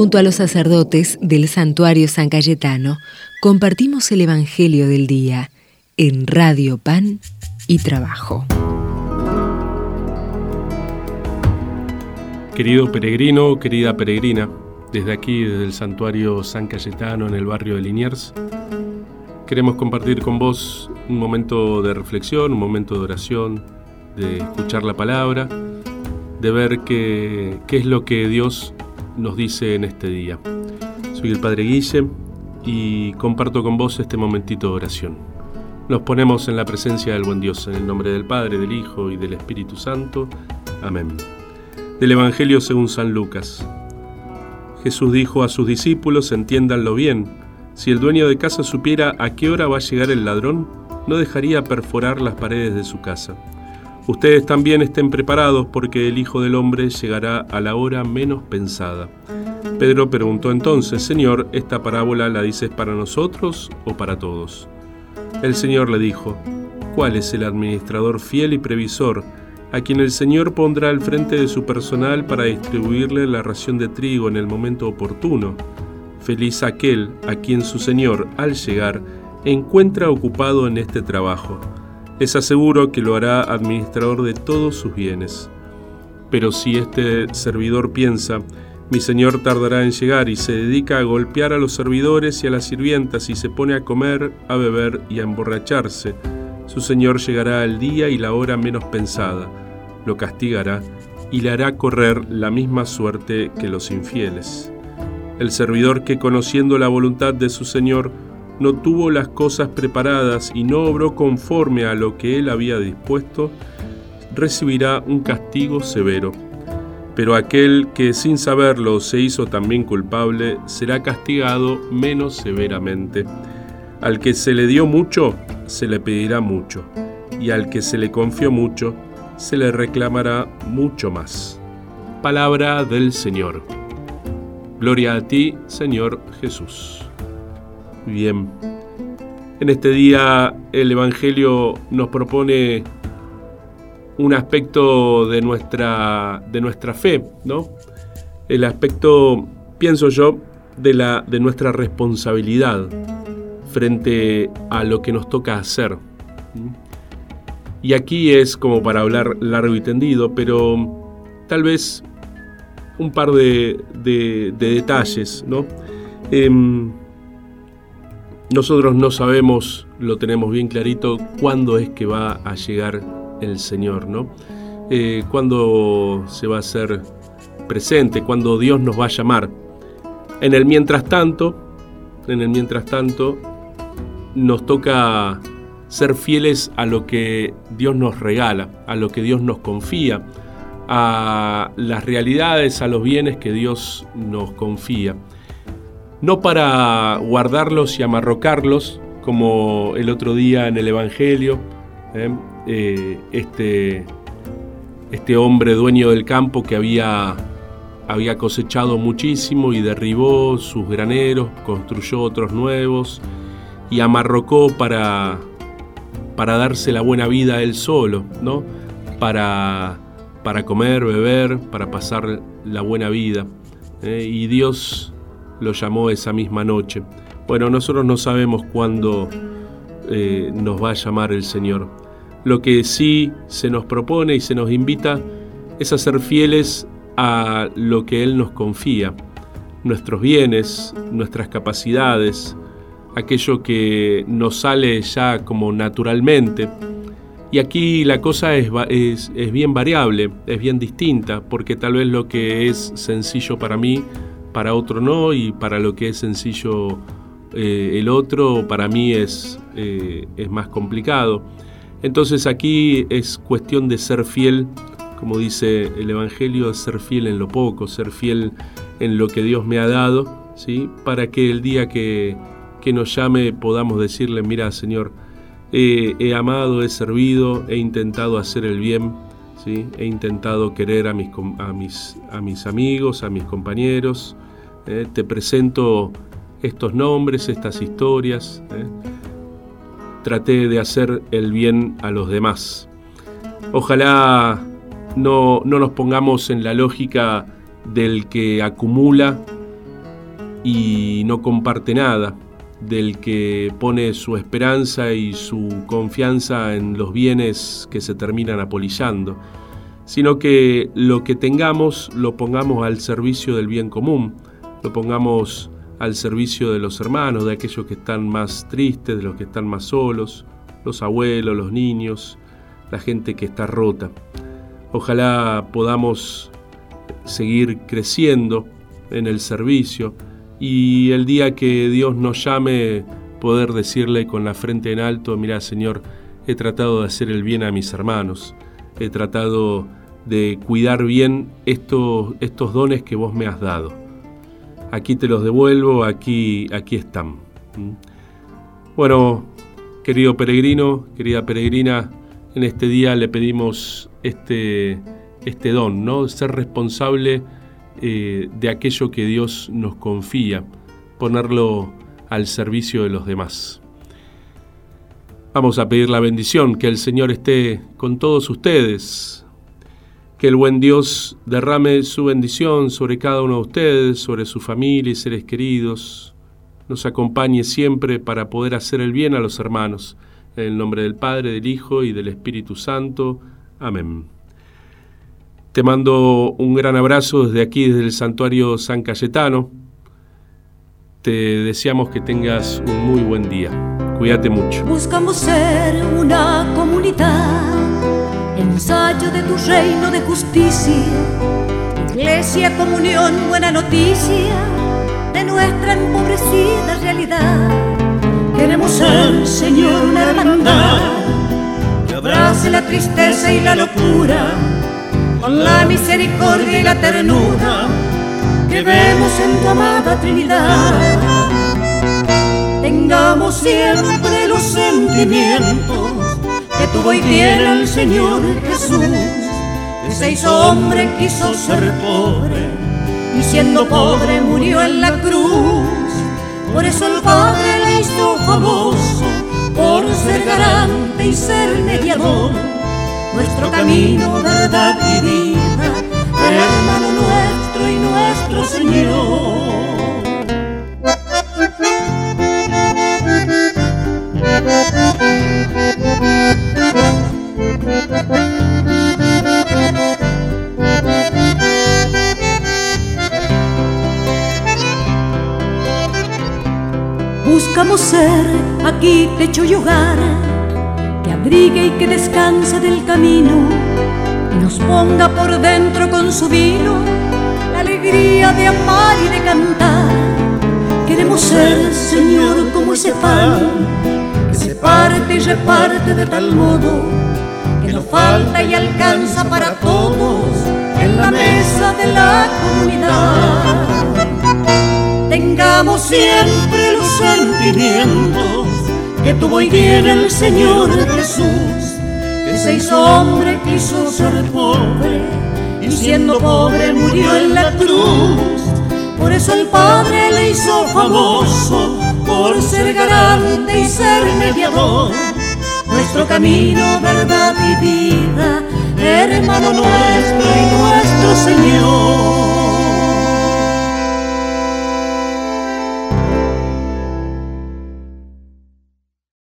Junto a los sacerdotes del santuario San Cayetano, compartimos el Evangelio del Día en Radio Pan y Trabajo. Querido peregrino, querida peregrina, desde aquí, desde el santuario San Cayetano en el barrio de Liniers, queremos compartir con vos un momento de reflexión, un momento de oración, de escuchar la palabra, de ver qué, qué es lo que Dios nos dice en este día. Soy el Padre Guille y comparto con vos este momentito de oración. Nos ponemos en la presencia del buen Dios, en el nombre del Padre, del Hijo y del Espíritu Santo. Amén. Del Evangelio según San Lucas. Jesús dijo a sus discípulos, entiéndanlo bien, si el dueño de casa supiera a qué hora va a llegar el ladrón, no dejaría perforar las paredes de su casa. Ustedes también estén preparados porque el Hijo del Hombre llegará a la hora menos pensada. Pedro preguntó entonces, Señor, ¿esta parábola la dices para nosotros o para todos? El Señor le dijo, ¿cuál es el administrador fiel y previsor a quien el Señor pondrá al frente de su personal para distribuirle la ración de trigo en el momento oportuno? Feliz aquel a quien su Señor, al llegar, encuentra ocupado en este trabajo les aseguro que lo hará administrador de todos sus bienes. Pero si este servidor piensa, mi señor tardará en llegar y se dedica a golpear a los servidores y a las sirvientas y se pone a comer, a beber y a emborracharse, su señor llegará al día y la hora menos pensada, lo castigará y le hará correr la misma suerte que los infieles. El servidor que conociendo la voluntad de su señor no tuvo las cosas preparadas y no obró conforme a lo que él había dispuesto, recibirá un castigo severo. Pero aquel que sin saberlo se hizo también culpable será castigado menos severamente. Al que se le dio mucho, se le pedirá mucho, y al que se le confió mucho, se le reclamará mucho más. Palabra del Señor. Gloria a ti, Señor Jesús. Bien. En este día el Evangelio nos propone un aspecto de nuestra, de nuestra fe, ¿no? El aspecto, pienso yo, de, la, de nuestra responsabilidad frente a lo que nos toca hacer. Y aquí es como para hablar largo y tendido, pero tal vez un par de, detalles, ¿no? Em, nosotros no sabemos, lo tenemos bien clarito, cuándo es que va a llegar el Señor, ¿no? Eh, cuándo se va a hacer presente, cuándo Dios nos va a llamar. En el mientras tanto, en el mientras tanto, nos toca ser fieles a lo que Dios nos regala, a lo que Dios nos confía, a las realidades, a los bienes que Dios nos confía no para guardarlos y amarrocarlos, como el otro día en el Evangelio, ¿eh? Eh, este, este hombre dueño del campo que había, había cosechado muchísimo y derribó sus graneros, construyó otros nuevos y amarrocó para, para darse la buena vida él solo, ¿no? para, para comer, beber, para pasar la buena vida. ¿eh? Y Dios lo llamó esa misma noche. Bueno, nosotros no sabemos cuándo eh, nos va a llamar el Señor. Lo que sí se nos propone y se nos invita es a ser fieles a lo que Él nos confía, nuestros bienes, nuestras capacidades, aquello que nos sale ya como naturalmente. Y aquí la cosa es, es, es bien variable, es bien distinta, porque tal vez lo que es sencillo para mí para otro no y para lo que es sencillo eh, el otro para mí es, eh, es más complicado. Entonces aquí es cuestión de ser fiel, como dice el Evangelio, ser fiel en lo poco, ser fiel en lo que Dios me ha dado, ¿sí? para que el día que, que nos llame podamos decirle, mira Señor, he amado, he servido, he intentado hacer el bien, He intentado querer a mis, a mis, a mis amigos, a mis compañeros. ¿eh? te presento estos nombres, estas historias. ¿eh? Traté de hacer el bien a los demás. Ojalá no, no nos pongamos en la lógica del que acumula y no comparte nada, del que pone su esperanza y su confianza en los bienes que se terminan apolillando, sino que lo que tengamos lo pongamos al servicio del bien común, lo pongamos al servicio de los hermanos, de aquellos que están más tristes, de los que están más solos, los abuelos, los niños, la gente que está rota. Ojalá podamos seguir creciendo en el servicio y el día que Dios nos llame poder decirle con la frente en alto, mira Señor, he tratado de hacer el bien a mis hermanos, he tratado de cuidar bien estos, estos dones que vos me has dado. Aquí te los devuelvo, aquí, aquí están. ¿Mm? Bueno, querido peregrino, querida peregrina, en este día le pedimos este, este don, ¿no? Ser responsable eh, de aquello que Dios nos confía, ponerlo al servicio de los demás. Vamos a pedir la bendición, que el Señor esté con todos ustedes, que el buen Dios derrame su bendición sobre cada uno de ustedes, sobre su familia y seres queridos, nos acompañe siempre para poder hacer el bien a los hermanos. En el nombre del Padre, del Hijo y del Espíritu Santo. Amén. Te mando un gran abrazo desde aquí, desde el santuario San Cayetano. Te deseamos que tengas un muy buen día. Cuídate mucho. Buscamos ser una comunidad, ensayo de tu reino de justicia, iglesia, comunión, buena noticia de nuestra empobrecida realidad. Queremos ser, Señor, una hermandad que abrace la tristeza y la locura con la misericordia y la ternura que vemos en tu amada Trinidad. Tengamos siempre los sentimientos que tuvo y tiene el Señor Jesús, que se hombre, quiso ser pobre, y siendo pobre murió en la cruz. Por eso el Padre le hizo famoso, por ser garante y ser mediador nuestro camino, verdad y vida, hermano nuestro y nuestro Señor. Buscamos ser aquí techo y hogar abrigue y que descanse del camino y nos ponga por dentro con su vino la alegría de amar y de cantar. Queremos ser, Señor, como ese pan que se parte y reparte de tal modo que no falta y alcanza para todos en la mesa de la comunidad. Tengamos siempre los sentimientos que tuvo y tiene el Señor Jesús, que se hizo hombre, quiso ser pobre, y siendo pobre murió en la cruz. Por eso el Padre le hizo famoso, por ser garante y ser mediador. Nuestro camino, verdad y vida, hermano nuestro y nuestro Señor.